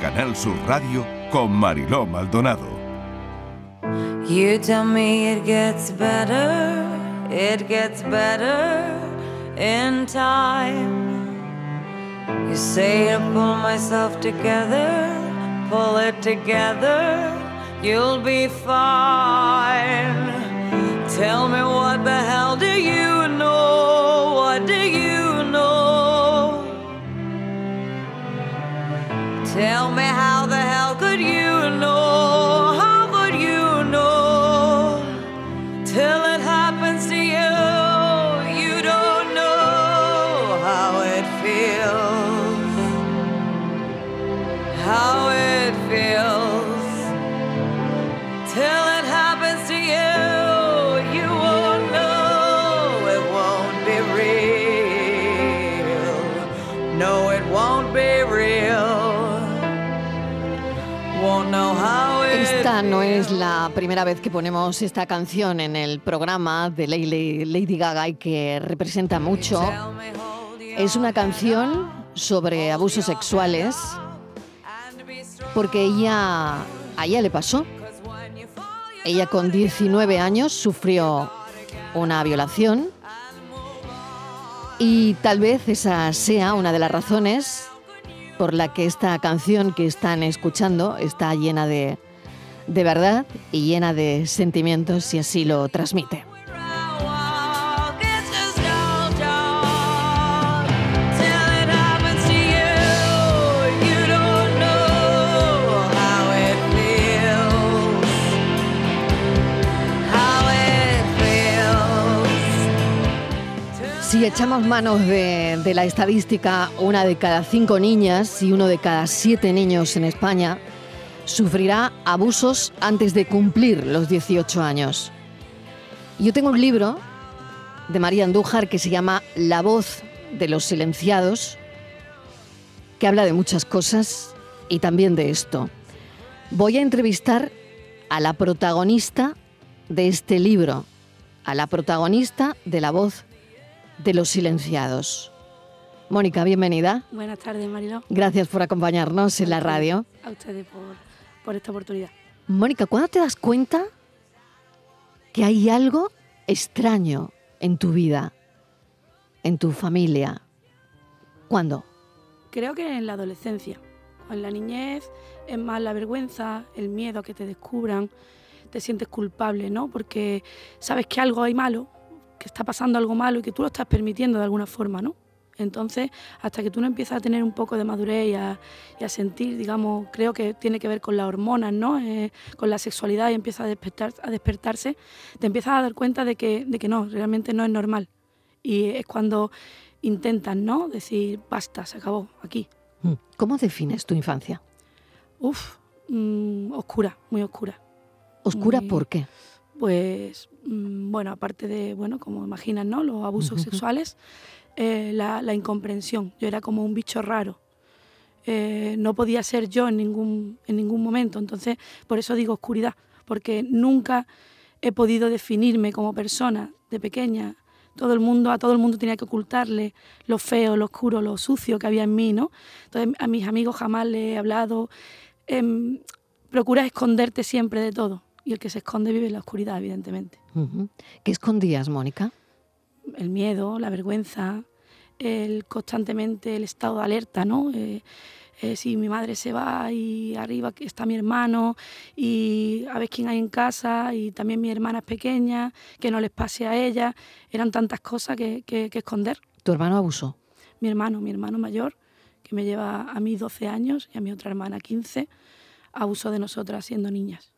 Canal Sur Radio con Mariló Maldonado. You tell me it gets better, it gets better in time. You say to pull myself together, pull it together, you'll be fine. Tell me what the hell Tell me es la primera vez que ponemos esta canción en el programa de Lady Gaga y que representa mucho. Es una canción sobre abusos sexuales porque ella, a ella le pasó. Ella con 19 años sufrió una violación y tal vez esa sea una de las razones por la que esta canción que están escuchando está llena de, de verdad y llena de sentimientos y así lo transmite. Si echamos manos de, de la estadística, una de cada cinco niñas y uno de cada siete niños en España sufrirá abusos antes de cumplir los 18 años. Yo tengo un libro de María Andújar que se llama La voz de los silenciados, que habla de muchas cosas y también de esto. Voy a entrevistar a la protagonista de este libro, a la protagonista de La voz de los silenciados. Mónica, bienvenida. Buenas tardes, Mariló. Gracias por acompañarnos en la radio. A ustedes por, por esta oportunidad. Mónica, ¿cuándo te das cuenta que hay algo extraño en tu vida, en tu familia? ¿Cuándo? Creo que en la adolescencia. En la niñez es más la vergüenza, el miedo a que te descubran, te sientes culpable, ¿no? Porque sabes que algo hay malo, que está pasando algo malo y que tú lo estás permitiendo de alguna forma, ¿no? Entonces, hasta que tú no empiezas a tener un poco de madurez y a, y a sentir, digamos, creo que tiene que ver con las hormonas, ¿no? Eh, con la sexualidad y empieza a, despertar, a despertarse, te empiezas a dar cuenta de que, de que no, realmente no es normal. Y es cuando intentas, ¿no? Decir, basta, se acabó, aquí. Mm. ¿Cómo defines tu infancia? Uf, mm, oscura, muy oscura. ¿Oscura Muy- por qué? Pues, mm, bueno, aparte de, bueno, como imaginas, ¿no? Los abusos sexuales, eh, la, la incomprensión. Yo era como un bicho raro. Eh, no podía ser yo en ningún, en ningún momento. Entonces, por eso digo oscuridad, porque nunca he podido definirme como persona de pequeña. Todo el mundo, a todo el mundo tenía que ocultarle lo feo, lo oscuro, lo sucio que había en mí, ¿no? Entonces, a mis amigos jamás les he hablado. Em, procuras esconderte siempre de todo. Y el que se esconde vive en la oscuridad, evidentemente. ¿Qué escondías, Mónica? El miedo, la vergüenza, el constantemente el estado de alerta, ¿no? Eh, eh, si mi madre se va y arriba está mi hermano y a ver quién hay en casa y también mi hermana es pequeña, que no les pase a ella. Eran tantas cosas que, que- que esconder. ¿Tu hermano abusó? Mi hermano, mi hermano mayor, que me lleva a mí 12 años y a mi otra hermana 15, abusó de nosotras siendo niñas.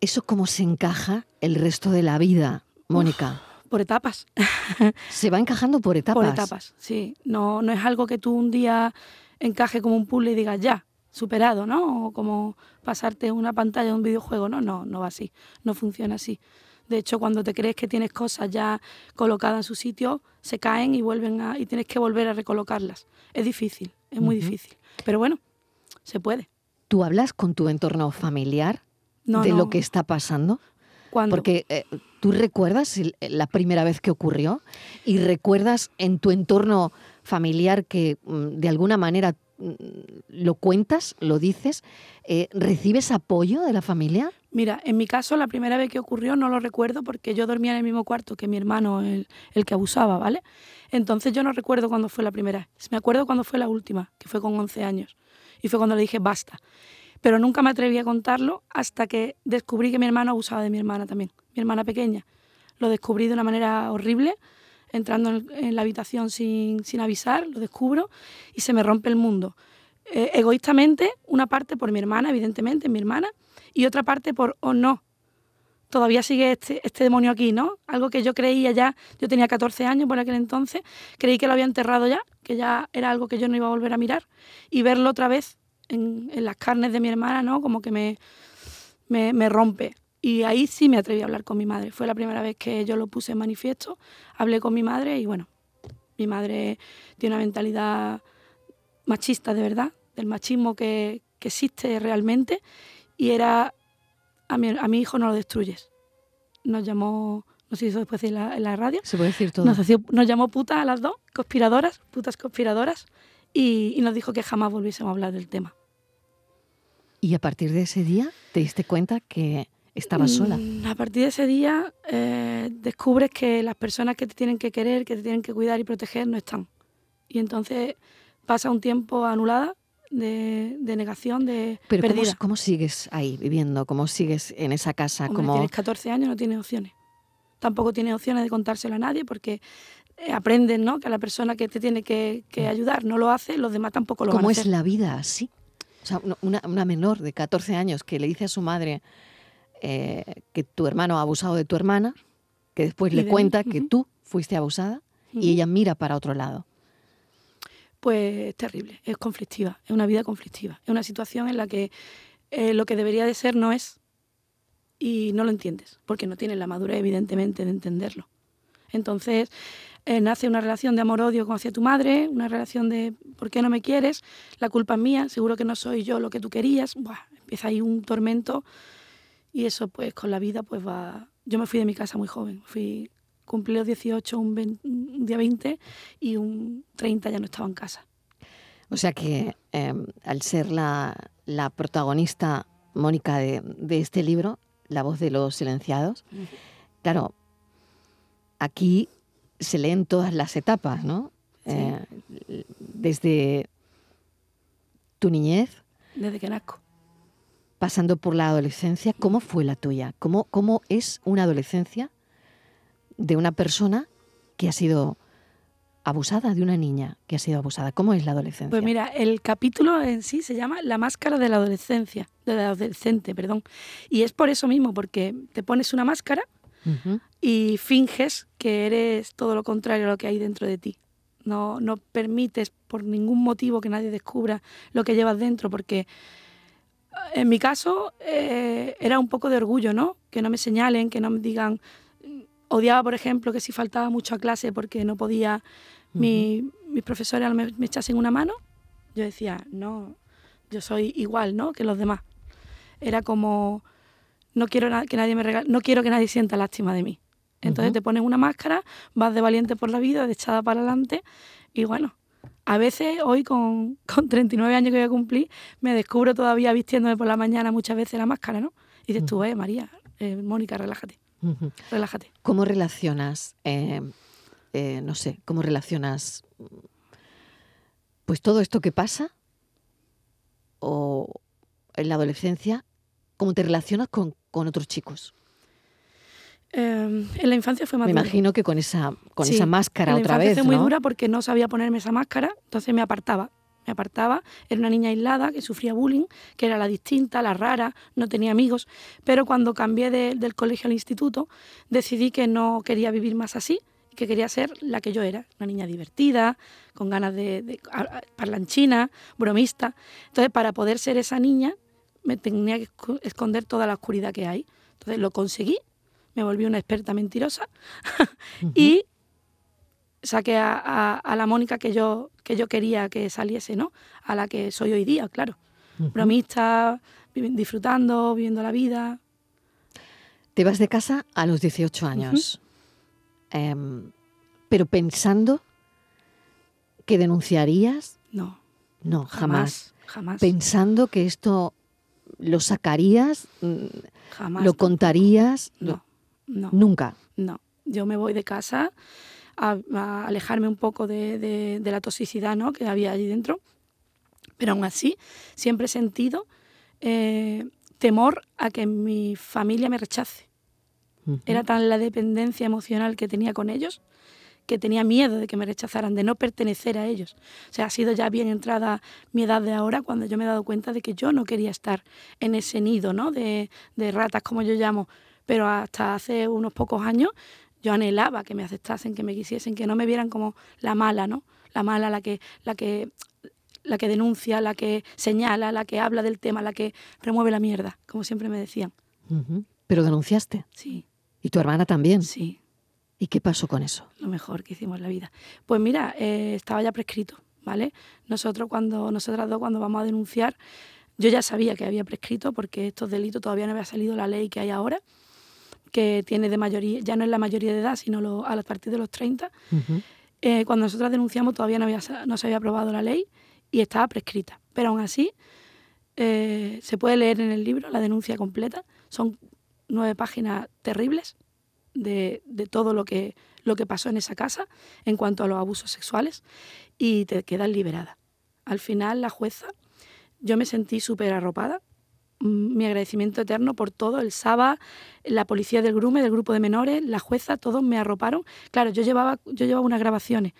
¿Eso cómo se encaja el resto de la vida, Mónica? Por etapas. Se va encajando por etapas. Por etapas, sí. No, no es algo que tú un día encaje como un puzzle y digas ya, superado, ¿no? O como pasarte una pantalla de un videojuego. No, no, no va así. No funciona así. De hecho, cuando te crees que tienes cosas ya colocadas en su sitio, se caen y vuelven a, y tienes que volver a recolocarlas. Es difícil, es muy difícil. Pero bueno, se puede. ¿Tú hablas con tu entorno familiar No, de no. lo que está pasando? Cuando, Porque eh, tú recuerdas el- la primera vez que ocurrió y recuerdas en tu entorno familiar que mm, de alguna manera mm, lo cuentas, lo dices, eh, ¿recibes apoyo de la familia? Mira, en mi caso la primera vez que ocurrió no lo recuerdo porque yo dormía en el mismo cuarto que mi hermano, el, el que abusaba, ¿vale? Entonces yo no recuerdo cuándo fue la primera. Me acuerdo cuándo fue la última, que fue con 11 años. Y fue cuando le dije basta. Pero nunca me atreví a contarlo hasta que descubrí que mi hermano abusaba de mi hermana también, mi hermana pequeña. Lo descubrí de una manera horrible, entrando en, la habitación sin, sin, avisar, lo descubro y se me rompe el mundo. Eh, egoístamente, una parte por mi hermana, evidentemente, mi hermana, y otra parte por, oh no, todavía sigue este, este demonio aquí, ¿no? Algo que yo creía ya, yo tenía 14 años por aquel entonces, creí que lo había enterrado ya, que ya era algo que yo no iba a volver a mirar, y verlo otra vez en, en las carnes de mi hermana, ¿no? Como que me, me, me, rompe. Y ahí sí me atreví a hablar con mi madre. Fue la primera vez que yo lo puse en manifiesto, hablé con mi madre y bueno, mi madre tiene una mentalidad machista de verdad, del machismo que, que existe realmente y era, a mi, a mi, hijo no lo destruyes. Nos llamó, no sé si eso después en la, en la radio. Se puede decir todo. Nos, nos llamó putas a las dos, conspiradoras, putas conspiradoras, y, y, nos dijo que jamás volviésemos a hablar del tema. ¿Y a partir de ese día te diste cuenta que estabas sola? A partir de ese día eh, descubres que las personas que te tienen que querer, que te tienen que cuidar y proteger no están. Y entonces pasa un tiempo anulada de, de, negación, de Pero perdida. ¿cómo, ¿cómo, sigues ahí viviendo? ¿Cómo sigues en esa casa? Hombre, como... Tienes 14 años, no tienes opciones. Tampoco tienes opciones de contárselo a nadie porque eh, aprendes ¿no? que la persona que te tiene que, que, ayudar no lo hace, los demás tampoco lo ¿Cómo van a es la vida así? O sea, una, una, menor de 14 años que le dice a su madre eh, que tu hermano ha abusado de tu hermana, que después Y le de cuenta mí, que tú fuiste abusada y ella mira para otro lado. Pues es terrible, es conflictiva, es una vida conflictiva, es una situación en la que eh, lo que debería de ser no es y no lo entiendes, porque no tienes la madurez evidentemente de entenderlo. Entonces eh, nace una relación de amor-odio hacia tu madre, una relación de ¿por qué no me quieres? La culpa es mía, seguro que no soy yo lo que tú querías. Buah, empieza ahí un tormento y eso pues con la vida pues va... Yo me fui de mi casa muy joven, fui cumplí los 18 un, 20, un, día 20 y un 30 ya no estaba en casa. O sea que eh, al ser la, la protagonista, Mónica, de, de, este libro, La voz de los silenciados, claro, aquí se leen todas las etapas, ¿no? Sí. Eh, desde tu niñez. Desde que nazco. Pasando por la adolescencia, ¿cómo fue la tuya? ¿Cómo, cómo es una adolescencia de una persona que ha sido abusada, de una niña que ha sido abusada? ¿Cómo es la adolescencia? Pues mira, el capítulo en sí se llama La máscara de la adolescencia, de la adolescente, perdón. Y es por eso mismo, porque te pones una máscara uh -huh. y finges que eres todo lo contrario a lo que hay dentro de ti. No, no permites por ningún motivo que nadie descubra lo que llevas dentro, porque en mi caso eh, era un poco de orgullo, ¿no? Que no me señalen, que no me digan. Odiaba, por ejemplo, que si faltaba mucho a clase porque no podía, uh -huh. mi, mis profesores me, me echasen una mano. Yo decía, no, yo soy igual, ¿no? Que los demás. Era como, no quiero que nadie me regale, no quiero que nadie sienta lástima de mí. Entonces uh -huh. te pones una máscara, vas de valiente por la vida, de echada para adelante y bueno, a veces hoy con, con 39 años que voy a cumplir, me descubro todavía vistiéndome por la mañana muchas veces la máscara, ¿no? Y dices uh -huh. tú, eh, María, eh, Mónica, relájate, uh -huh. relájate. ¿Cómo relacionas, eh, eh, no sé, cómo relacionas pues todo esto que pasa o en la adolescencia, cómo te relacionas con, con otros chicos? Eh, en la infancia fue más Me imagino que con esa, con sí, esa máscara en la otra vez. fue muy ¿no? dura porque no sabía ponerme esa máscara, entonces me apartaba. Me apartaba, era una niña aislada que sufría bullying, que era la distinta, la rara, no tenía amigos. Pero cuando cambié de, del colegio al instituto, decidí que no quería vivir más así, que quería ser la que yo era, una niña divertida, con ganas de, de parlanchina, bromista. Entonces, para poder ser esa niña, me tenía que esconder toda la oscuridad que hay. Entonces, lo conseguí me volví una experta mentirosa uh -huh. y saqué a, a, a, la Mónica que yo, que yo quería que saliese, ¿no? A la que soy hoy día, claro. Uh -huh. Bromista, disfrutando, viviendo la vida. Te vas de casa a los 18 años, uh -huh. eh, pero pensando que denunciarías. No. No, jamás. Jamás. Pensando que esto lo sacarías, mm, jamás. lo contarías. No, no. Nunca. No. Yo me voy de casa a, a alejarme un poco de, de- de la toxicidad ¿no? que había allí dentro. Pero aún así, siempre he sentido eh, temor a que mi familia me rechace. Era tan la dependencia emocional que tenía con ellos que tenía miedo de que me rechazaran, de no pertenecer a ellos. O sea, ha sido ya bien entrada mi edad de ahora cuando yo me he dado cuenta de que yo no quería estar en ese nido ¿no? de, de ratas, como yo llamo. Pero hasta hace unos pocos años yo anhelaba que me aceptasen, que me quisiesen, que no me vieran como la mala, ¿no? La mala, la que, la que, la que denuncia, la que señala, la que habla del tema, la que remueve la mierda, como siempre me decían. Pero denunciaste. Sí, Y tu hermana también. sí. ¿Y qué pasó con eso? lo mejor que hicimos en la vida. Pues mira, eh, estaba ya prescrito, ¿vale? Nosotros cuando, nosotras dos cuando vamos a denunciar, yo ya sabía que había prescrito porque estos delitos todavía no había salido la ley que hay ahora, que tiene de mayoría, ya no es la mayoría de edad, sino lo- a partir de los 30. Ujú. Eh, cuando nosotras denunciamos todavía no, había, no se había aprobado la ley y estaba prescrita. Pero aún así, eh, se puede leer en el libro la denuncia completa. Son nueve páginas terribles de, de todo lo que, lo que pasó en esa casa en cuanto a los abusos sexuales y te quedas liberada. Al final, la jueza, yo me sentí súper arropada. Mi agradecimiento eterno por todo, el SABA, la policía del Grume, del grupo de menores, la jueza, todos me arroparon. Claro, yo llevaba, yo llevaba unas grabaciones.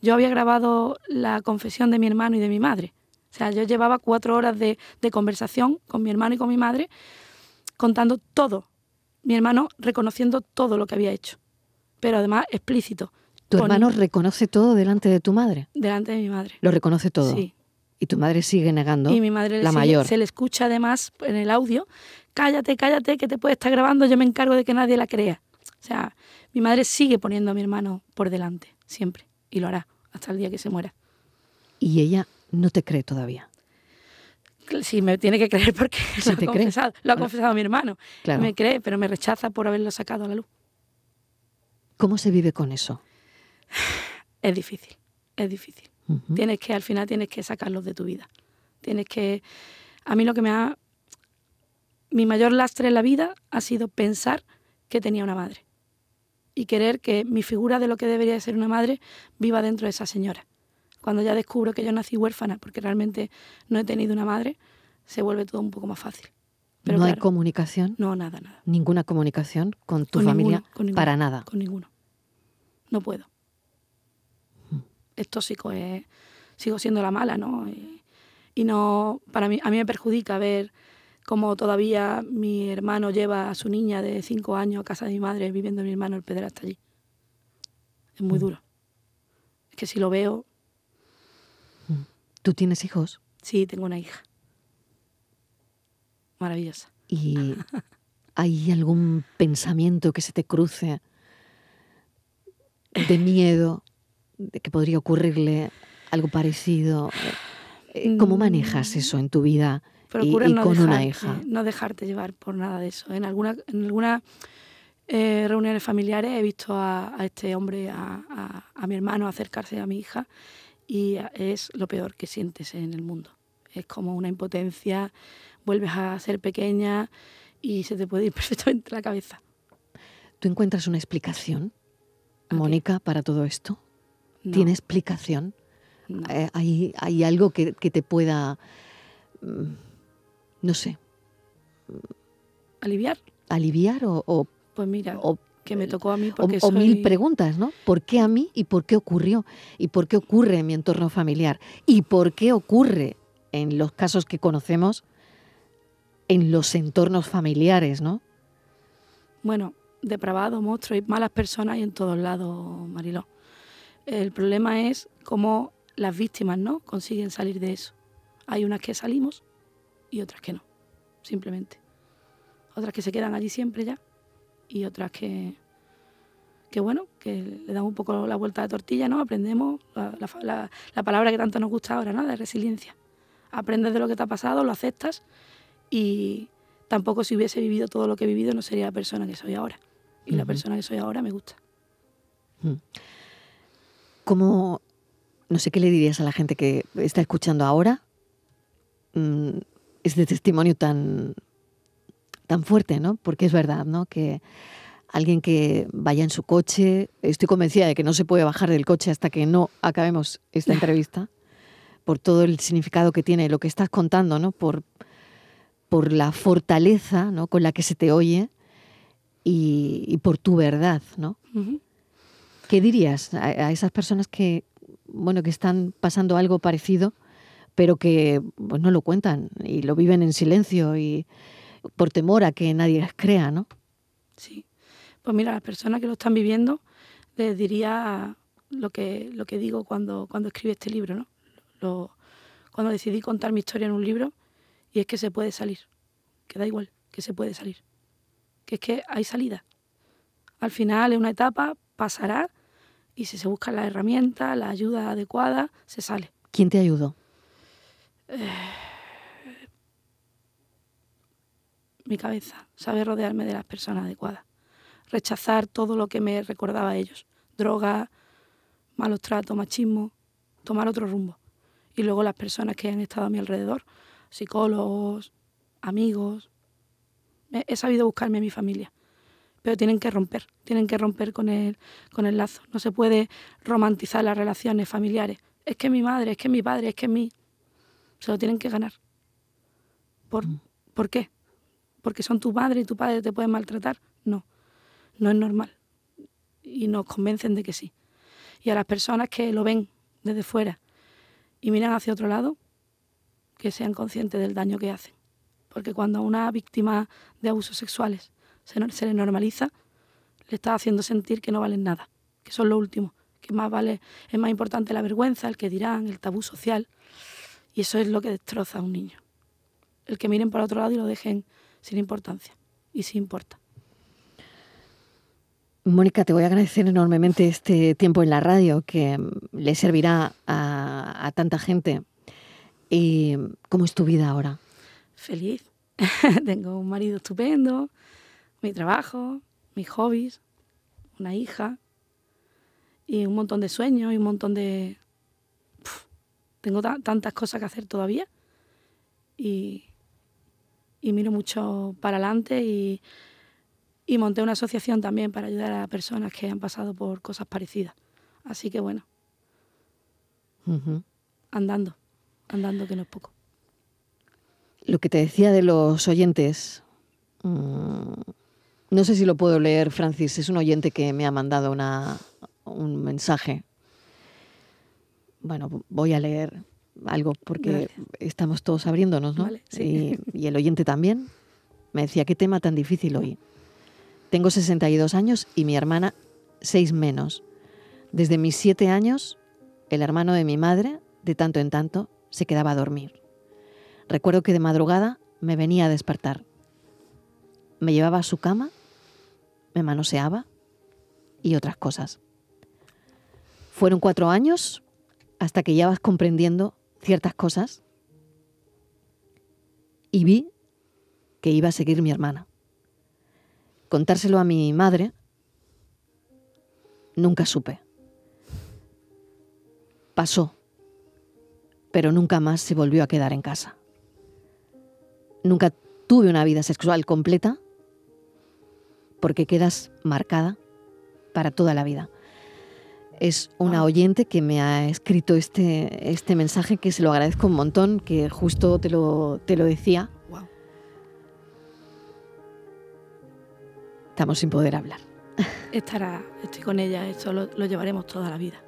Yo había grabado la confesión de mi hermano y de mi madre. O sea, yo llevaba cuatro horas de, de conversación con mi hermano y con mi madre contando todo. Mi hermano reconociendo todo lo que había hecho. Pero además explícito. ¿Tu hermano reconoce todo delante de tu madre? Delante de mi madre. Lo reconoce todo. Sí. Y tu madre sigue negando. Y mi madre la sigue- mayor. se le escucha además en el audio, cállate, cállate, que te puede estar grabando, yo me encargo de que nadie la crea. O sea, mi madre sigue poniendo a mi hermano por delante, siempre, y lo hará hasta el día que se muera. Y ella no te cree todavía. Sí, me tiene que creer porque Sí lo, te ha cree. confesado, lo ha confesado mi hermano. Claro. Me cree, pero me rechaza por haberlo sacado a la luz. ¿Cómo se vive con eso? Es difícil, es difícil. Tienes que, al final tienes que sacarlos de tu vida. Tienes que... A mí lo que me ha... Mi mayor lastre en la vida ha sido pensar que tenía una madre. Y querer que mi figura de lo que debería de ser una madre viva dentro de esa señora. Cuando ya descubro que yo nací huérfana, porque realmente no he tenido una madre, se vuelve todo un poco más fácil. Pero no hay comunicación, No, nada, nada. ninguna comunicación con tu Con familia ninguno, con ninguno. para nada. Con ninguno. No puedo. Mm. Es tóxico, es- sigo siendo la mala, ¿no? Y, y no, para mí, a mí me perjudica ver cómo todavía mi hermano lleva a su niña de cinco años a casa de mi madre viviendo mi hermano el pederasta allí. Es muy Mm. duro. Es que si lo veo, ¿Tú tienes hijos? sí, tengo una hija. Maravillosa. ¿Y hay algún pensamiento que se te cruce de miedo, de que podría ocurrirle algo parecido? Eh, ¿Cómo manejas eso en tu vida y, Procura y no con una dejarte- hija? No dejarte llevar por nada de eso. En alguna, en alguna eh, reuniones familiares he visto a, a este hombre, a, a- a mi hermano, acercarse a mi hija y es lo peor que sientes en el mundo. Es como una impotencia, vuelves a ser pequeña y se te puede ir perfectamente la cabeza. ¿Tú encuentras una explicación. Mónica, para todo esto? No, ¿Tiene explicación? no. Eh, ¿Hay, hay algo que, que te pueda, mm, no sé, ¿Aliviar? aliviar o, o- Pues mira, o- que me tocó a mí o- porque o mil soy- preguntas, ¿no? ¿Por qué a mí y por qué ocurrió? ¿Y por qué ocurre en mi entorno familiar? ¿Y por qué ocurre en los casos que conocemos en los entornos familiares, ¿no? Bueno, depravados, monstruos y malas personas hay en todos lados, Mariló. El problema es cómo las víctimas no consiguen salir de eso. Hay unas que salimos y otras que no, simplemente. Otras que se quedan allí siempre ya y otras que, que bueno, que le dan un poco la vuelta de tortilla, ¿no? Aprendemos la, la la- la palabra que tanto nos gusta ahora, ¿no? De resiliencia. Aprendes de lo que te ha pasado, lo aceptas y tampoco si hubiese vivido todo lo que he vivido no sería la persona que soy ahora. Y la Ujú. persona que soy ahora me gusta. ¿Cómo No sé qué le dirías a la gente que está escuchando ahora mm, este testimonio tan, tan fuerte, ¿no? Porque es verdad, ¿no? Que alguien que vaya en su coche, estoy convencida de que no se puede bajar del coche hasta que no acabemos esta entrevista, por todo el significado que tiene lo que estás contando, ¿no? Por, por la fortaleza ¿no? con la que se te oye y, por tu verdad, ¿no? ¿Qué dirías a, esas personas que, bueno, que están pasando algo parecido, pero que pues, no lo cuentan y lo viven en silencio y por temor a que nadie las crea, ¿no? Sí. Pues mira, a las personas que lo están viviendo les diría lo que, lo que digo cuando, cuando escribí este libro, ¿no? Cuando decidí contar mi historia en un libro, y es que se puede salir, que da igual, que se puede salir, que es que hay salida. Al final es una etapa, pasará, y si se buscan las herramientas, la ayuda adecuada, se sale. ¿Quién te ayudó? Eh, mi cabeza, saber rodearme de las personas adecuadas rechazar todo lo que me recordaba a ellos. Droga, malos tratos, machismo, tomar otro rumbo. Y luego las personas que han estado a mi alrededor, psicólogos, amigos. He sabido buscarme a mi familia. Pero tienen que romper, tienen que romper con el, con el lazo. No se puede romantizar las relaciones familiares. Es que mi madre, es que mi padre, es que mi... Se lo tienen que ganar. ¿Por, mm. ¿Por qué? ¿Porque son tu madre y tu padre te pueden maltratar? No no es normal. Y nos convencen de que sí. Y a las personas que lo ven desde fuera y miran hacia otro lado, que sean conscientes del daño que hacen. Porque cuando a una víctima de abusos sexuales se, se le normaliza, le está haciendo sentir que no valen nada, que son lo último, que más vale, es más importante la vergüenza, el que dirán, el tabú social. Y eso es lo que destroza a un niño. El que miren para otro lado y lo dejen sin importancia. Y sí importa. Mónica, te voy a agradecer enormemente este tiempo en la radio que le servirá a, tanta gente. ¿Y cómo es tu vida ahora? Feliz. Tengo un marido estupendo, mi trabajo, mis hobbies, una hija y un montón de sueños y un montón de... tengo tantas cosas que hacer todavía y, y miro mucho para adelante y y monté una asociación también para ayudar a personas que han pasado por cosas parecidas. Así que bueno, andando, andando que no es poco. Lo que te decía de los oyentes, mm, no sé si lo puedo leer, Francis, es un oyente que me ha mandado una, un mensaje. Bueno, voy a leer algo porque estamos todos abriéndonos, ¿no? y, y el oyente también me decía, qué tema tan difícil hoy. Tengo 62 años y mi hermana 6 menos. Desde mis 7 años, el hermano de mi madre, de tanto en tanto, se quedaba a dormir. Recuerdo que de madrugada me venía a despertar. Me llevaba a su cama, me manoseaba y otras cosas. Fueron cuatro años hasta que ya vas comprendiendo ciertas cosas y vi que iba a seguir mi hermana contárselo a mi madre, nunca supe. Pasó, pero nunca más se volvió a quedar en casa. Nunca tuve una vida sexual completa porque quedas marcada para toda la vida. Es una oyente que me ha escrito este, este mensaje que se lo agradezco un montón, que justo te lo, te lo decía Estamos sin poder hablar. Estará, estoy con ella, esto lo, llevaremos toda la vida.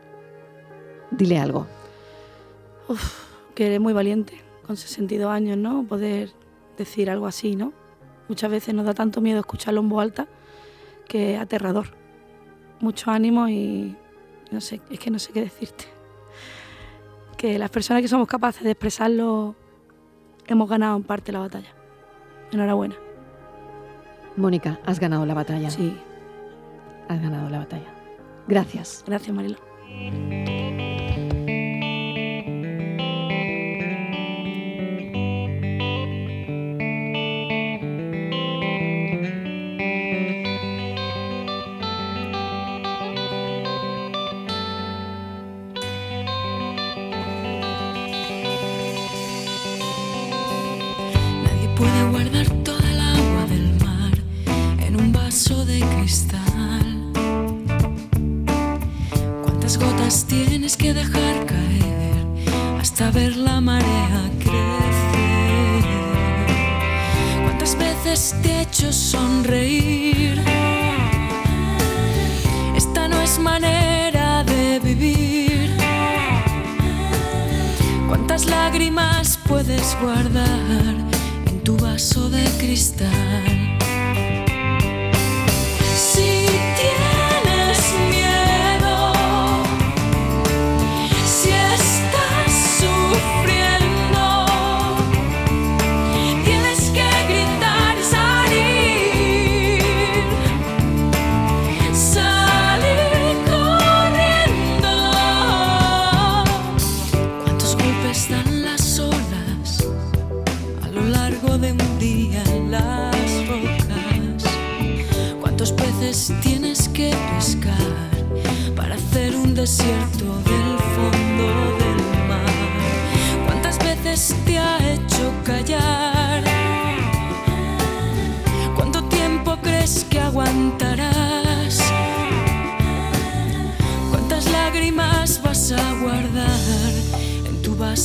Dile algo. Uf, que eres muy valiente, con 62 años, ¿no? Poder decir algo así, ¿no? Muchas veces nos da tanto miedo escucharlo en voz alta que aterrador. Mucho ánimo y no sé, es que no sé qué decirte. Que las personas que somos capaces de expresarlo hemos ganado en parte la batalla. Enhorabuena. Mónica, has ganado la batalla. Sí. Has ganado la batalla. Gracias. Gracias, Marilo. Puede guardar toda el agua del mar en un vaso de cristal. ¿Cuántas gotas tienes que dejar caer hasta ver la marea crecer? ¿Cuántas veces te he hecho sonreír? Esta no es manera de vivir. ¿Cuántas lágrimas puedes guardar cristal?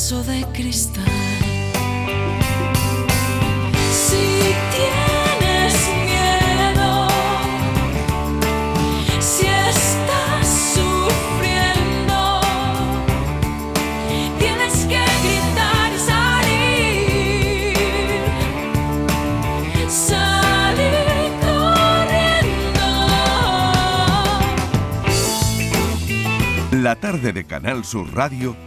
De cristal? Si tienes miedo, si estás sufriendo, tienes que gritar salir, salir corriendo. La tarde de Canal Sur Radio